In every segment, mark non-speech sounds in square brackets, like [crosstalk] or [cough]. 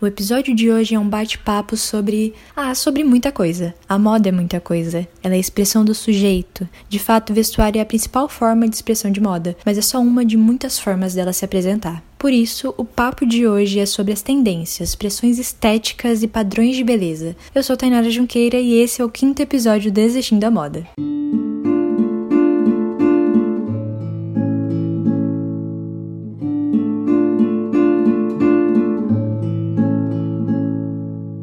O episódio de hoje é um bate-papo sobre. Ah, sobre muita coisa. A moda é muita coisa. Ela é a expressão do sujeito. De fato, vestuário é a principal forma de expressão de moda, mas é só uma de muitas formas dela se apresentar. Por isso, o papo de hoje é sobre as tendências, expressões estéticas e padrões de beleza. Eu sou Tainara Junqueira e esse é o quinto episódio do Existindo a Moda.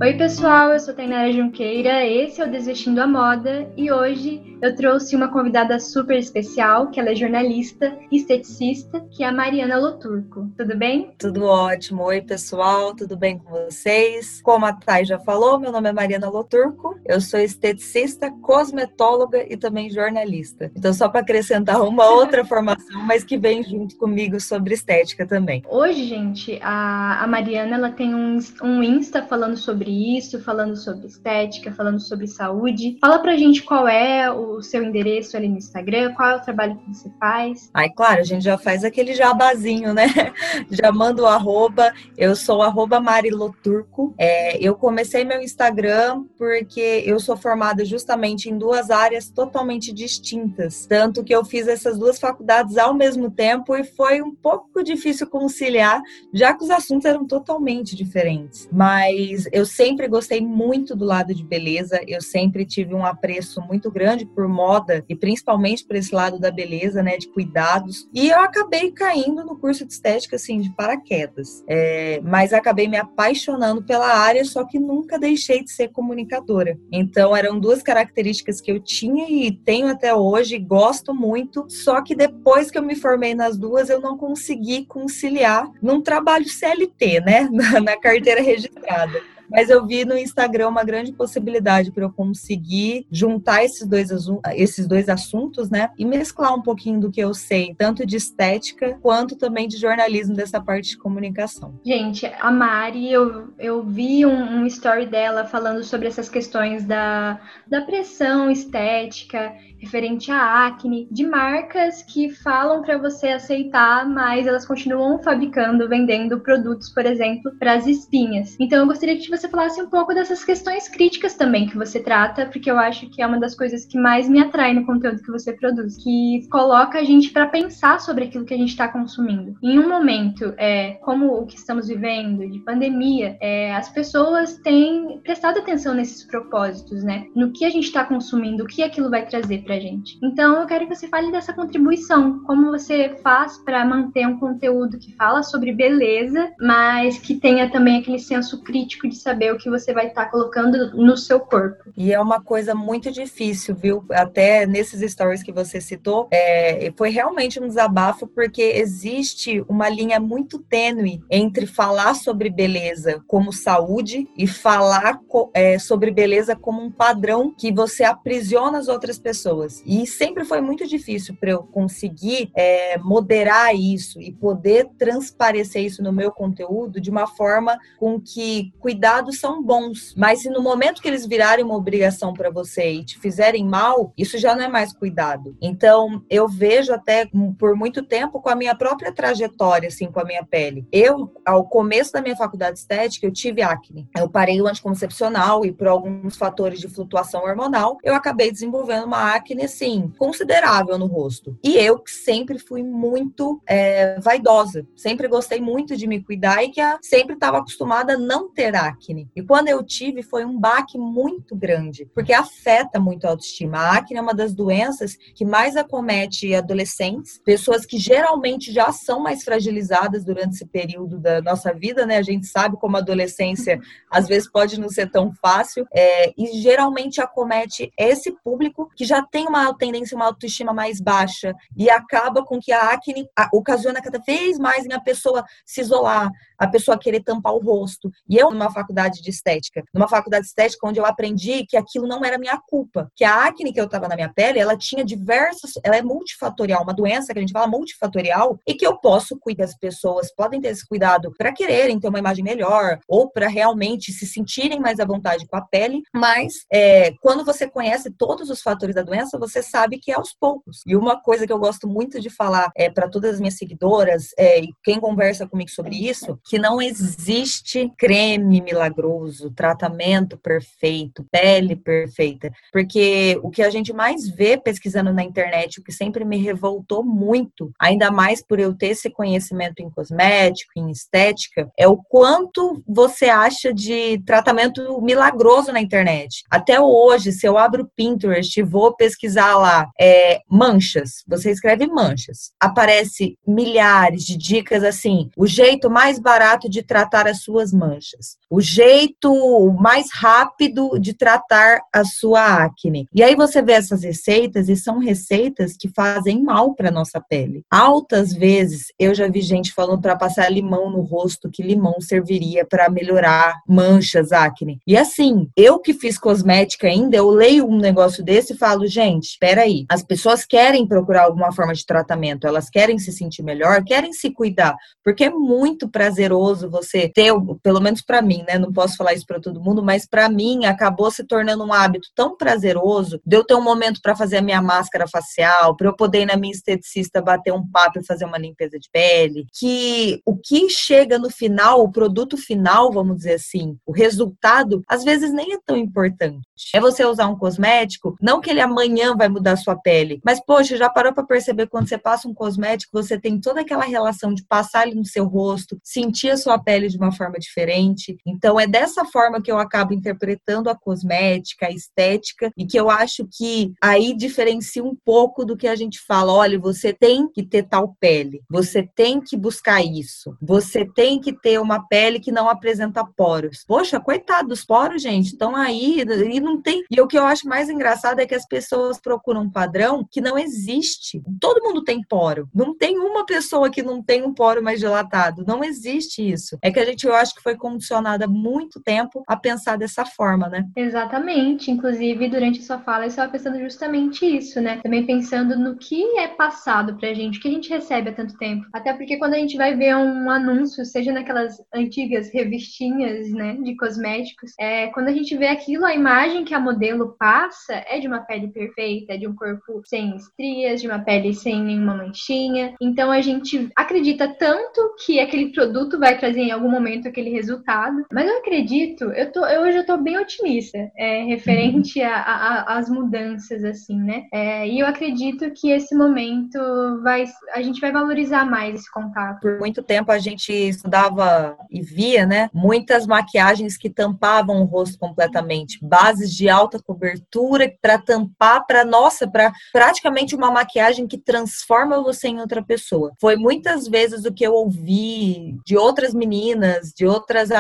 Oi, pessoal, eu sou Tainara Junqueira, esse é o Desistindo a Moda e hoje eu trouxe uma convidada super especial, que ela é jornalista e esteticista, que é a Mariana Loturco. Tudo bem? Tudo ótimo. Oi, pessoal, tudo bem com vocês? Como a Thay já falou, meu nome é Mariana Loturco, eu sou esteticista, cosmetóloga e também jornalista. Então, só para acrescentar uma [laughs] outra formação, mas que vem junto comigo sobre estética também. Hoje, gente, a, a Mariana ela tem um, um Insta falando sobre isso, falando sobre estética, falando sobre saúde. Fala pra gente qual é o o seu endereço ali no Instagram? Qual é o trabalho que você faz? Ai, claro, a gente já faz aquele jabazinho, né? [laughs] Já manda o arroba. Eu sou arroba Mariloturco. É, eu comecei meu Instagram porque eu sou formada justamente em duas áreas totalmente distintas. Tanto que eu fiz essas duas faculdades ao mesmo tempo e foi um pouco difícil conciliar, já que os assuntos eram totalmente diferentes. Mas eu sempre gostei muito do lado de beleza, eu sempre tive um apreço muito grande por moda e principalmente por esse lado da beleza, né, de cuidados. E eu acabei caindo no curso de estética, assim, de paraquedas. É, mas acabei me apaixonando pela área, só que nunca deixei de ser comunicadora. Então, eram duas características que eu tinha e tenho até hoje, gosto muito. Só que depois que eu me formei nas duas, eu não consegui conciliar num trabalho CLT, né, [laughs] na, na carteira registrada. Mas eu vi no Instagram uma grande possibilidade para eu conseguir juntar esses dois, esses dois assuntos, né? E mesclar um pouquinho do que eu sei, tanto de estética quanto também de jornalismo, dessa parte de comunicação. Gente, a Mari, eu, eu vi um, um story dela falando sobre essas questões da, da pressão estética referente à acne, de marcas que falam para você aceitar, mas elas continuam fabricando, vendendo produtos, por exemplo, para as espinhas. Então eu gostaria que você falasse um pouco dessas questões críticas também que você trata, porque eu acho que é uma das coisas que mais me atrai no conteúdo que você produz, que coloca a gente para pensar sobre aquilo que a gente está consumindo. Em um momento é, como o que estamos vivendo, de pandemia, é, as pessoas têm prestado atenção nesses propósitos, né? No que a gente está consumindo, o que aquilo vai trazer pra gente. Então eu quero que você fale dessa contribuição, como você faz para manter um conteúdo que fala sobre beleza, mas que tenha também aquele senso crítico de saber o que você vai estar tá colocando no seu corpo. E é uma coisa muito difícil, viu? Até nesses stories que você citou, é, foi realmente um desabafo porque existe uma linha muito tênue entre falar sobre beleza como saúde e falar é, sobre beleza como um padrão que você aprisiona as outras pessoas. E sempre foi muito difícil para eu conseguir é, moderar isso e poder transparecer isso no meu conteúdo de uma forma com que cuidados são bons, mas se no momento que eles virarem uma obrigação para você e te fizerem mal, isso já não é mais cuidado. Então, eu vejo até por muito tempo com a minha própria trajetória, assim, com a minha pele. Eu, ao começo da minha faculdade estética, eu tive acne. Eu parei o anticoncepcional e por alguns fatores de flutuação hormonal, eu acabei desenvolvendo uma acne assim, considerável no rosto. E eu que sempre fui muito é, vaidosa, sempre gostei muito de me cuidar e que sempre estava acostumada a não ter acne. E quando eu tive, foi um baque muito grande, porque afeta muito a autoestima. A acne é uma das doenças que mais acomete adolescentes, pessoas que geralmente já são mais fragilizadas durante esse período da nossa vida, né? A gente sabe como a adolescência [laughs] às vezes pode não ser tão fácil, é, e geralmente acomete esse público que já tem uma tendência, uma autoestima mais baixa e acaba com que a acne ocasiona cada vez mais em a pessoa se isolar, a pessoa querer tampar o rosto. E eu, numa faculdade faculdade de estética, numa faculdade de estética onde eu aprendi que aquilo não era minha culpa, que a acne que eu tava na minha pele, ela tinha diversas, ela é multifatorial, uma doença que a gente fala multifatorial e que eu posso cuidar, as pessoas podem ter esse cuidado para quererem ter uma imagem melhor ou para realmente se sentirem mais à vontade com a pele, mas é, quando você conhece todos os fatores da doença, você sabe que é aos poucos. E uma coisa que eu gosto muito de falar é para todas as minhas seguidoras é, e quem conversa comigo sobre isso, que não existe creme milagroso, tratamento perfeito, pele perfeita, porque o que a gente mais vê pesquisando na internet, o que sempre me revoltou muito, ainda mais por eu ter esse conhecimento em cosmético, em estética, é o quanto você acha de tratamento milagroso na internet. Até hoje, se eu abro o Pinterest e vou pesquisar lá é, manchas, você escreve manchas, aparece milhares de dicas assim, o jeito mais barato de tratar as suas manchas, o jeito mais rápido de tratar a sua acne. E aí você vê essas receitas e são receitas que fazem mal para nossa pele. Altas vezes eu já vi gente falando para passar limão no rosto, que limão serviria para melhorar manchas, acne. E assim, eu que fiz cosmética ainda, eu leio um negócio desse e falo, gente, espera aí. As pessoas querem procurar alguma forma de tratamento, elas querem se sentir melhor, querem se cuidar, porque é muito prazeroso você ter, pelo menos para mim, né? Não posso falar isso para todo mundo, mas para mim acabou se tornando um hábito tão prazeroso de eu ter um momento para fazer a minha máscara facial, para eu poder ir na minha esteticista bater um papo e fazer uma limpeza de pele, que o que chega no final, o produto final, vamos dizer assim, o resultado, às vezes nem é tão importante. É você usar um cosmético, não que ele amanhã vai mudar a sua pele, mas poxa, já parou para perceber quando você passa um cosmético, você tem toda aquela relação de passar ele no seu rosto, sentir a sua pele de uma forma diferente. Então é dessa forma que eu acabo interpretando a cosmética, a estética e que eu acho que aí diferencia um pouco do que a gente fala, olha, você tem que ter tal pele, você tem que buscar isso, você tem que ter uma pele que não apresenta poros. Poxa, coitado dos poros, gente, estão aí e não tem. E o que eu acho mais engraçado é que as pessoas procuram um padrão que não existe. Todo mundo tem poro. Não tem uma pessoa que não tem um poro mais dilatado. Não existe isso. É que a gente, eu acho que foi condicionada muito tempo a pensar dessa forma, né? Exatamente. Inclusive, durante a sua fala, eu estava pensando justamente isso, né? Também pensando no que é passado pra gente, o que a gente recebe há tanto tempo. Até porque quando a gente vai ver um anúncio, seja naquelas antigas revistinhas, né, de cosméticos, é, quando a gente vê aquilo, a imagem que a modelo passa é de uma pele perfeita, é de um corpo sem estrias, de uma pele sem nenhuma manchinha. Então a gente acredita tanto que aquele produto vai trazer em algum momento aquele resultado. Mas eu acredito, eu tô, eu, hoje eu tô bem otimista é, referente às mudanças, assim, né? É, e eu acredito que esse momento vai, a gente vai valorizar mais esse contato. Por muito tempo a gente estudava e via, né? Muitas maquiagens que tampavam o rosto completamente, bases de alta cobertura para tampar, para nossa, para praticamente uma maquiagem que transforma você em outra pessoa. Foi muitas vezes o que eu ouvi de outras meninas, de outras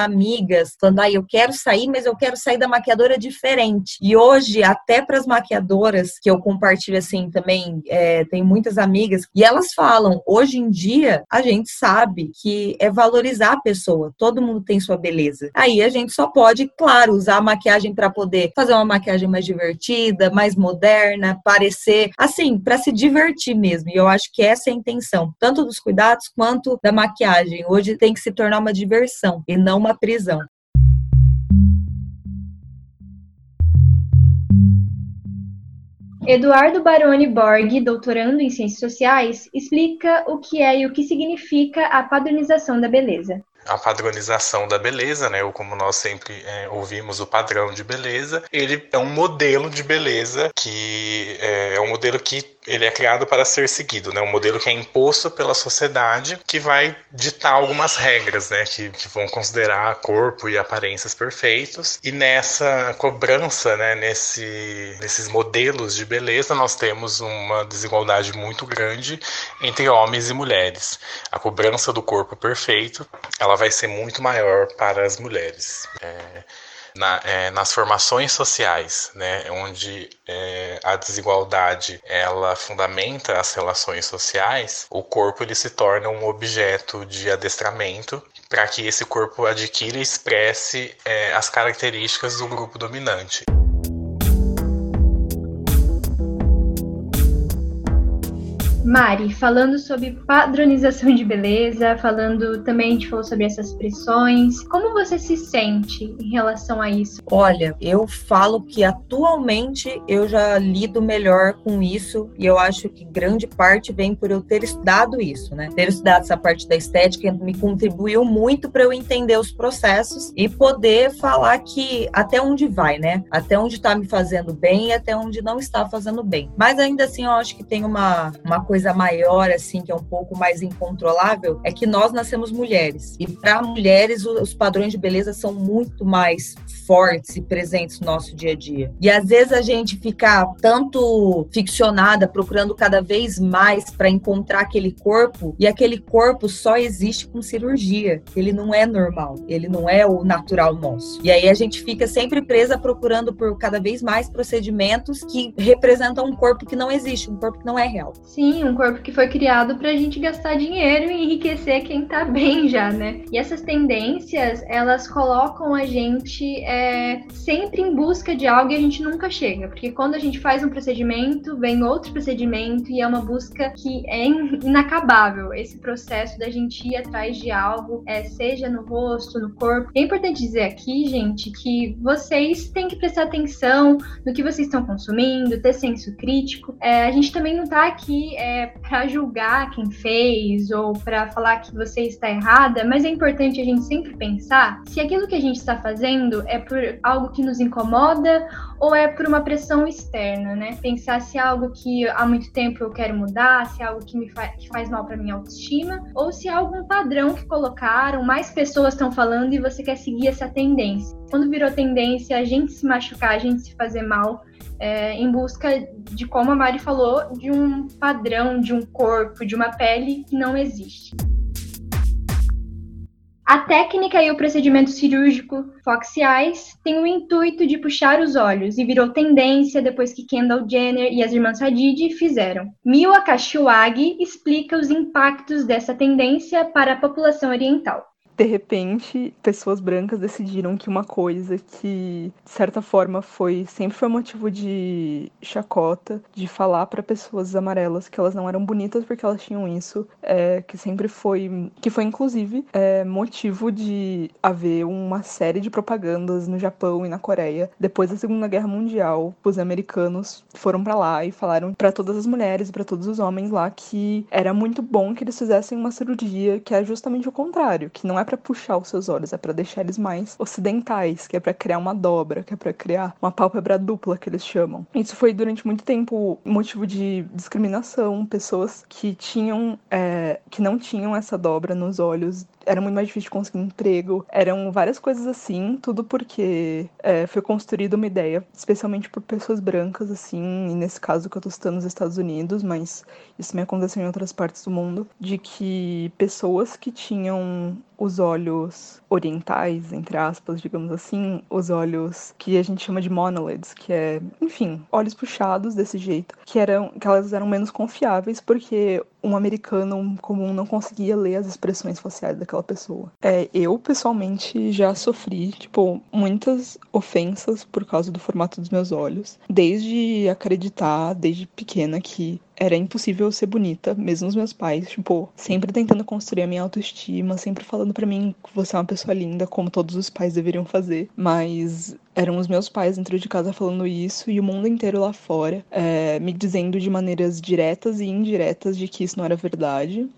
amigas, falando: "Ah, eu quero sair, mas eu quero sair da maquiadora diferente". E hoje, até para as maquiadoras que eu compartilho assim também, é, tem muitas amigas e elas falam: hoje em dia a gente sabe que é valorizar a pessoa. Todo mundo tem sua beleza. Aí a gente só pode, claro, usar a maquiagem para poder fazer uma maquiagem mais divertida, mais moderna, parecer assim, para se divertir mesmo. E eu acho que essa é a intenção, tanto dos cuidados quanto da maquiagem. Hoje tem que se tornar uma diversão e não uma prisão. Eduardo Baroni Borg, doutorando em Ciências Sociais, explica o que é e o que significa a padronização da beleza a padronização da beleza, né? Ou como nós sempre é, ouvimos, o padrão de beleza. Ele é um modelo de beleza que é, é um modelo que ele é criado para ser seguido, né? Um modelo que é imposto pela sociedade que vai ditar algumas regras, né? Que, que vão considerar corpo e aparências perfeitos. E nessa cobrança, né? Nesse, nesses modelos de beleza, nós temos uma desigualdade muito grande entre homens e mulheres. A cobrança do corpo perfeito, ela vai ser muito maior para as mulheres. É, na, é, nas formações sociais, né, onde é, a desigualdade ela fundamenta as relações sociais, o corpo ele se torna um objeto de adestramento para que esse corpo adquira e expresse é, as características do grupo dominante. Mari, falando sobre padronização de beleza, falando também, a gente falou sobre essas pressões. Como você se sente em relação a isso? Olha, eu falo que atualmente eu já lido melhor com isso e eu acho que grande parte vem por eu ter estudado isso, né? Ter estudado essa parte da estética me contribuiu muito para eu entender os processos e poder falar que até onde vai, né? Até onde está me fazendo bem e até onde não está fazendo bem. Mas ainda assim, eu acho que tem uma, uma coisa coisa maior, assim, que é um pouco mais incontrolável, é que nós nascemos mulheres. E para mulheres, os padrões de beleza são muito mais fortes e presentes no nosso dia a dia. E às vezes a gente fica tanto ficcionada, procurando cada vez mais para encontrar aquele corpo, e aquele corpo só existe com cirurgia. Ele não é normal, ele não é o natural nosso. E aí a gente fica sempre presa procurando por cada vez mais procedimentos que representam um corpo que não existe, um corpo que não é real. Sim, um corpo que foi criado para a gente gastar dinheiro e enriquecer quem tá bem já, né? E essas tendências, elas colocam a gente é, sempre em busca de algo e a gente nunca chega. Porque quando a gente faz um procedimento, vem outro procedimento e é uma busca que é inacabável. Esse processo da gente ir atrás de algo, é, seja no rosto, no corpo. É importante dizer aqui, gente, que vocês têm que prestar atenção no que vocês estão consumindo, ter senso crítico. É, a gente também não tá aqui é, é, para julgar quem fez ou para falar que você está errada, mas é importante a gente sempre pensar se aquilo que a gente está fazendo é por algo que nos incomoda ou é por uma pressão externa, né? Pensar se é algo que há muito tempo eu quero mudar, se é algo que me fa que faz mal para minha autoestima, ou se é algum padrão que colocaram, mais pessoas estão falando e você quer seguir essa tendência. Quando virou tendência a gente se machucar, a gente se fazer mal, é, em busca de, como a Mari falou, de um padrão, de um corpo, de uma pele que não existe. A técnica e o procedimento cirúrgico foxiais têm o intuito de puxar os olhos e virou tendência depois que Kendall Jenner e as irmãs Hadid fizeram. Mila Kashiwagi explica os impactos dessa tendência para a população oriental de repente, pessoas brancas decidiram que uma coisa que, de certa forma, foi sempre foi motivo de chacota, de falar para pessoas amarelas que elas não eram bonitas porque elas tinham isso, é, que sempre foi, que foi inclusive é, motivo de haver uma série de propagandas no Japão e na Coreia depois da Segunda Guerra Mundial. Os americanos foram para lá e falaram para todas as mulheres e para todos os homens lá que era muito bom que eles fizessem uma cirurgia que é justamente o contrário, que não é para puxar os seus olhos, é para deixar eles mais ocidentais, que é para criar uma dobra, que é para criar uma pálpebra dupla que eles chamam. Isso foi durante muito tempo motivo de discriminação, pessoas que tinham é, que não tinham essa dobra nos olhos era muito mais difícil conseguir emprego. Eram várias coisas assim, tudo porque é, foi construída uma ideia, especialmente por pessoas brancas, assim, e nesse caso que eu tô citando nos Estados Unidos, mas isso me aconteceu em outras partes do mundo, de que pessoas que tinham os olhos orientais, entre aspas, digamos assim, os olhos que a gente chama de monolids, que é, enfim, olhos puxados desse jeito, que eram que elas eram menos confiáveis porque um americano comum não conseguia ler as expressões faciais daquela pessoa. É, eu, pessoalmente, já sofri, tipo, muitas ofensas por causa do formato dos meus olhos. Desde acreditar, desde pequena, que era impossível ser bonita, mesmo os meus pais, tipo, sempre tentando construir a minha autoestima, sempre falando para mim que você é uma pessoa linda, como todos os pais deveriam fazer. Mas eram os meus pais dentro de casa falando isso e o mundo inteiro lá fora é, me dizendo de maneiras diretas e indiretas de que isso não era verdade.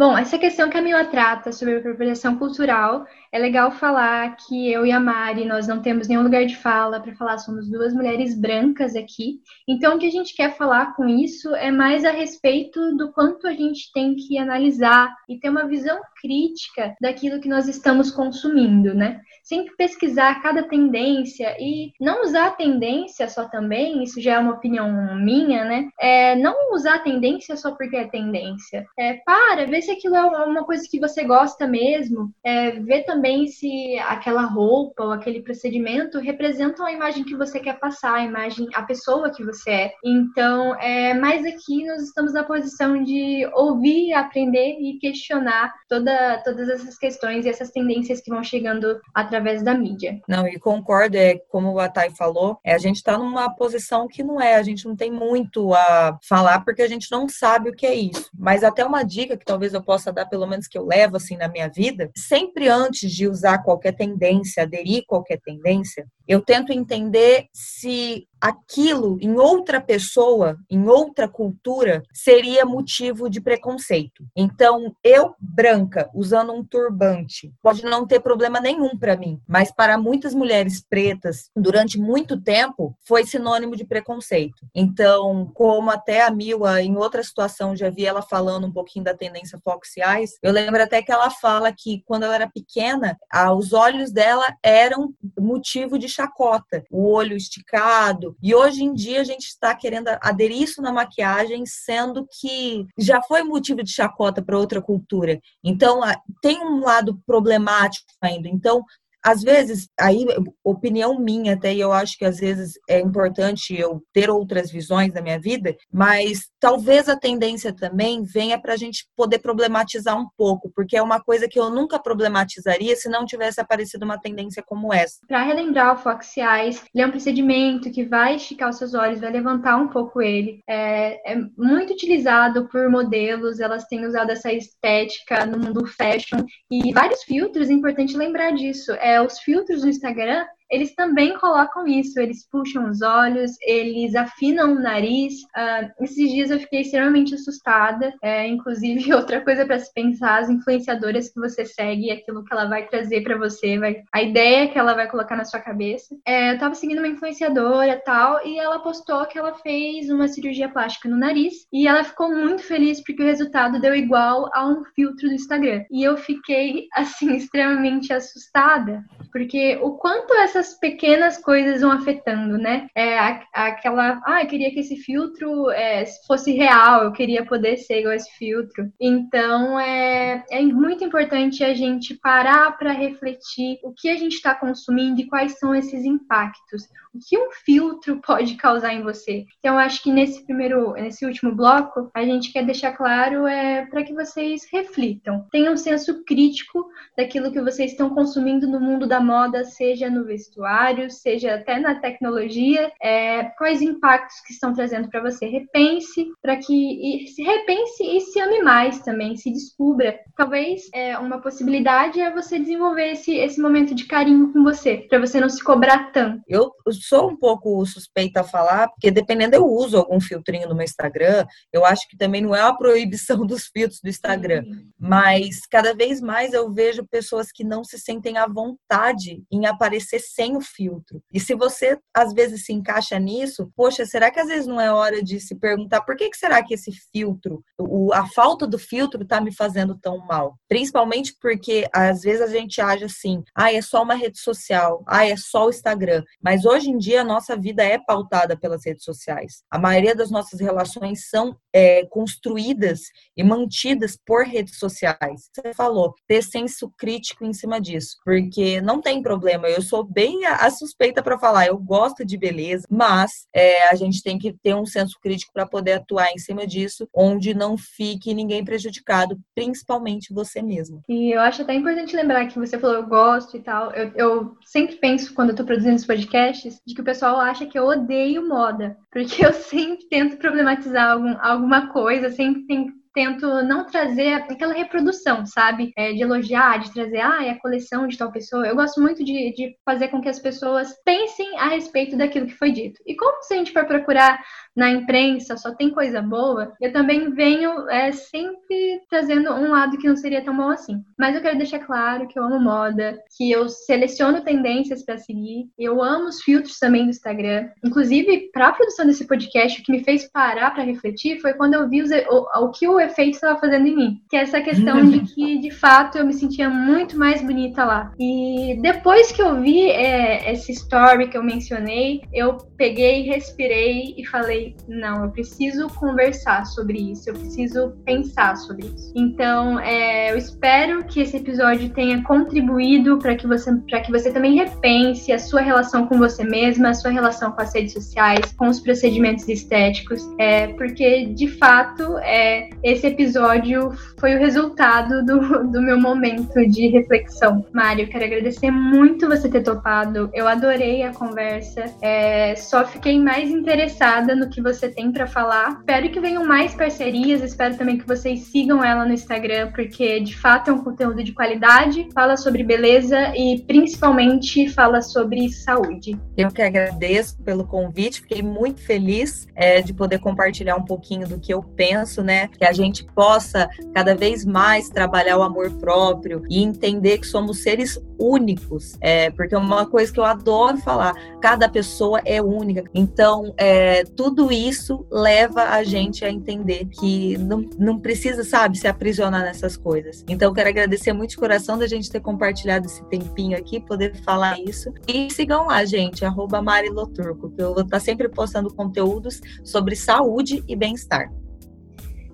Bom, essa questão que a Mila trata sobre apropriação cultural, é legal falar que eu e a Mari, nós não temos nenhum lugar de fala para falar, somos duas mulheres brancas aqui. Então, o que a gente quer falar com isso é mais a respeito do quanto a gente tem que analisar e ter uma visão crítica daquilo que nós estamos consumindo, né? Sempre pesquisar cada tendência e não usar a tendência só também, isso já é uma opinião minha, né? É, não usar a tendência só porque é tendência. É, para, ver se aquilo é uma coisa que você gosta mesmo, é, ver também se aquela roupa ou aquele procedimento representam a imagem que você quer passar, a imagem, a pessoa que você é. Então, é, mais aqui nós estamos na posição de ouvir, aprender e questionar toda, todas essas questões e essas tendências que vão chegando através da mídia. Não, e concordo, é como a Thay falou, é, a gente está numa posição que não é, a gente não tem muito a falar porque a gente não sabe o que é isso. Mas até uma dica que talvez eu possa dar, pelo menos que eu levo assim na minha vida, sempre antes de usar qualquer tendência, aderir qualquer tendência, eu tento entender se aquilo em outra pessoa, em outra cultura, seria motivo de preconceito. Então, eu branca usando um turbante pode não ter problema nenhum para mim, mas para muitas mulheres pretas, durante muito tempo, foi sinônimo de preconceito. Então, como até a Mila em outra situação já vi ela falando um pouquinho da tendência Fox Eyes, eu lembro até que ela fala que quando ela era pequena, os olhos dela eram motivo de chacota, o olho esticado. E hoje em dia a gente está querendo aderir isso na maquiagem, sendo que já foi motivo de chacota para outra cultura. Então, tem um lado problemático ainda. Então, às vezes, aí, opinião minha até, e eu acho que às vezes é importante eu ter outras visões da minha vida, mas talvez a tendência também venha para a gente poder problematizar um pouco, porque é uma coisa que eu nunca problematizaria se não tivesse aparecido uma tendência como essa. Para relembrar o Fox Eyes, ele é um procedimento que vai esticar os seus olhos, vai levantar um pouco ele. É, é muito utilizado por modelos, elas têm usado essa estética no mundo fashion e vários filtros, é importante lembrar disso. É, é, os filtros do Instagram eles também colocam isso, eles puxam os olhos, eles afinam o nariz. Uh, esses dias eu fiquei extremamente assustada. É, inclusive, [laughs] outra coisa para se pensar: as influenciadoras que você segue, aquilo que ela vai trazer para você, vai, a ideia que ela vai colocar na sua cabeça. É, eu tava seguindo uma influenciadora tal, e ela postou que ela fez uma cirurgia plástica no nariz e ela ficou muito feliz porque o resultado deu igual a um filtro do Instagram. E eu fiquei, assim, [laughs] extremamente assustada, porque o quanto essa essas pequenas coisas vão afetando, né? É aquela, ah, eu queria que esse filtro é, fosse real, eu queria poder ser igual esse filtro. Então, é, é muito importante a gente parar para refletir o que a gente está consumindo e quais são esses impactos o que um filtro [laughs] pode causar em você. Então, acho que nesse primeiro, nesse último bloco, a gente quer deixar claro é para que vocês reflitam, tenham um senso crítico daquilo que vocês estão consumindo no mundo da moda, seja no vestuário, seja até na tecnologia, é, quais impactos que estão trazendo para você. Repense para que e, se repense e se ame mais também, se descubra. Talvez é, uma possibilidade é você desenvolver esse, esse momento de carinho com você, para você não se cobrar tanto. Eu sou um pouco suspeita a falar, porque dependendo, eu uso algum filtrinho no meu Instagram. Eu acho que também não é uma proibição [laughs] dos filtros do Instagram, mas cada vez mais eu vejo pessoas que não se sentem à vontade em aparecer sem o filtro. E se você às vezes se encaixa nisso, poxa, será que às vezes não é hora de se perguntar por que, que será que esse filtro, o, a falta do filtro, está me fazendo tão mal? Principalmente porque às vezes a gente age assim, ah, é só uma rede social, ah, é só o Instagram. Mas hoje em dia a nossa vida é pautada pelas redes sociais. A maioria das nossas relações são é, construídas e mantidas por redes sociais. Você falou, ter senso crítico em cima disso, porque não tem problema. Eu sou bem a, suspeita para falar, eu gosto de beleza, mas é, a gente tem que ter um senso crítico para poder atuar em cima disso, onde não fique ninguém prejudicado, principalmente você mesmo. E eu acho até importante lembrar que você falou eu gosto e tal. Eu, eu sempre penso quando eu tô produzindo esse podcast de que o pessoal acha que eu odeio moda, porque eu [laughs] sempre tento problematizar algum, alguma coisa, sempre tento não trazer aquela reprodução, sabe? É, de elogiar, de trazer, ah, é a coleção de tal pessoa. Eu gosto muito de, de fazer com que as pessoas pensem a respeito daquilo que foi dito. E como se a gente for procurar na imprensa só tem coisa boa, eu também venho é, sempre trazendo um lado que não seria tão bom assim. Mas eu quero deixar claro que eu amo moda, que eu seleciono tendências para seguir, eu amo os filtros também do Instagram. Inclusive, para a produção desse podcast, o que me fez parar para refletir foi quando eu vi os, o, o que o efeito estava fazendo em mim, que é essa questão [laughs] de que, de fato, eu me sentia muito mais bonita lá. E depois que eu vi é, esse story que eu mencionei, eu peguei, respirei e falei falei, não, eu preciso conversar sobre isso, eu preciso pensar sobre isso. Então, é, eu espero que esse episódio tenha contribuído para que você para que você também repense a sua relação com você mesma, a sua relação com as redes sociais, com os procedimentos estéticos, é, porque de fato é, esse episódio foi o resultado do, do meu momento de reflexão. Mário, quero agradecer muito você ter topado. Eu adorei a conversa. É, só fiquei mais interessada no que você tem para falar. Espero que venham mais parcerias. Espero também que vocês sigam ela no Instagram, porque de fato é um conteúdo de qualidade. Fala sobre beleza e principalmente fala sobre saúde. Eu que agradeço pelo convite. Fiquei muito feliz é, de poder compartilhar um pouquinho do que eu penso, né? Que a gente possa cada vez mais trabalhar o amor próprio e entender que somos seres únicos. É, porque uma coisa que eu adoro falar, cada pessoa é única. Então, é, tudo isso leva a gente a entender que não, não precisa, sabe, se aprisionar nessas coisas. Então, quero agradecer muito de coração da gente ter compartilhado esse tempinho aqui, poder falar isso. E sigam lá, gente, Mariloturco, que eu vou estar sempre postando conteúdos sobre saúde e bem-estar.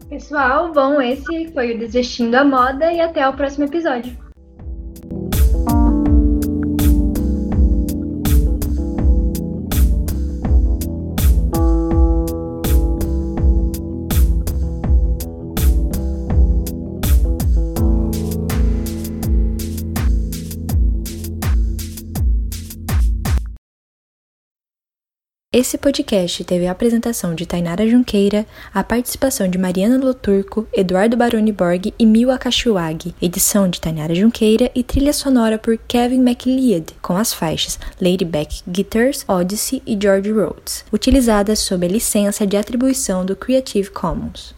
Pessoal, bom, esse foi o Desistindo a Moda e até o próximo episódio. Esse podcast teve a apresentação de Tainara Junqueira, a participação de Mariana Loturco, Eduardo Baroni Borg e Mil Kashiwagi, edição de Tainara Junqueira e trilha sonora por Kevin MacLeod, com as faixas Lady Back Guitars, Odyssey e George Rhodes, utilizadas sob a licença de atribuição do Creative Commons.